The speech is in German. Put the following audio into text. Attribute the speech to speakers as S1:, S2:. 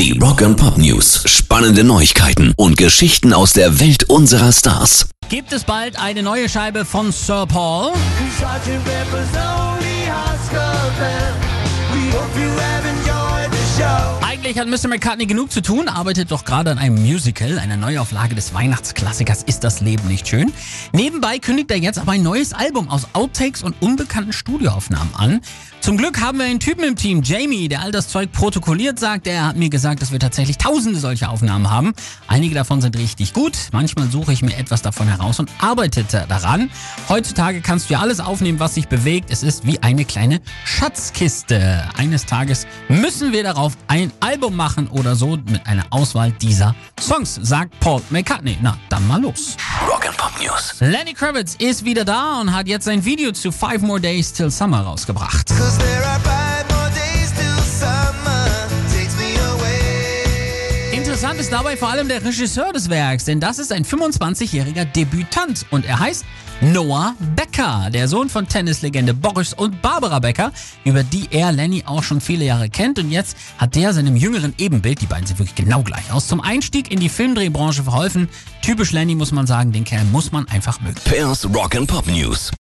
S1: Die Rock and Pop News. Spannende Neuigkeiten und Geschichten aus der Welt unserer Stars.
S2: Gibt es bald eine neue Scheibe von Sir Paul? Eigentlich hat Mr. McCartney genug zu tun, arbeitet doch gerade an einem Musical, einer Neuauflage des Weihnachtsklassikers Ist das Leben nicht schön? Nebenbei kündigt er jetzt aber ein neues Album aus Outtakes und unbekannten Studioaufnahmen an. Zum Glück haben wir einen Typen im Team, Jamie, der all das Zeug protokolliert, sagt er. Hat mir gesagt, dass wir tatsächlich tausende solcher Aufnahmen haben. Einige davon sind richtig gut. Manchmal suche ich mir etwas davon heraus und arbeite daran. Heutzutage kannst du ja alles aufnehmen, was sich bewegt. Es ist wie eine kleine Schatzkiste. Eines Tages müssen wir darauf ein Album machen oder so mit einer Auswahl dieser Songs, sagt Paul McCartney. Na, dann mal los.
S1: Rock and Pop News.
S2: Lenny Kravitz ist wieder da und hat jetzt sein Video zu Five More Days Till Summer rausgebracht. Interessant ist dabei vor allem der Regisseur des Werks, denn das ist ein 25-jähriger Debütant und er heißt Noah Becker, der Sohn von Tennislegende Boris und Barbara Becker, über die er Lenny auch schon viele Jahre kennt und jetzt hat der seinem jüngeren Ebenbild, die beiden sehen wirklich genau gleich aus, zum Einstieg in die Filmdrehbranche verholfen. Typisch Lenny muss man sagen, den Kerl muss man einfach mögen.
S1: Pairs Rock and Pop News.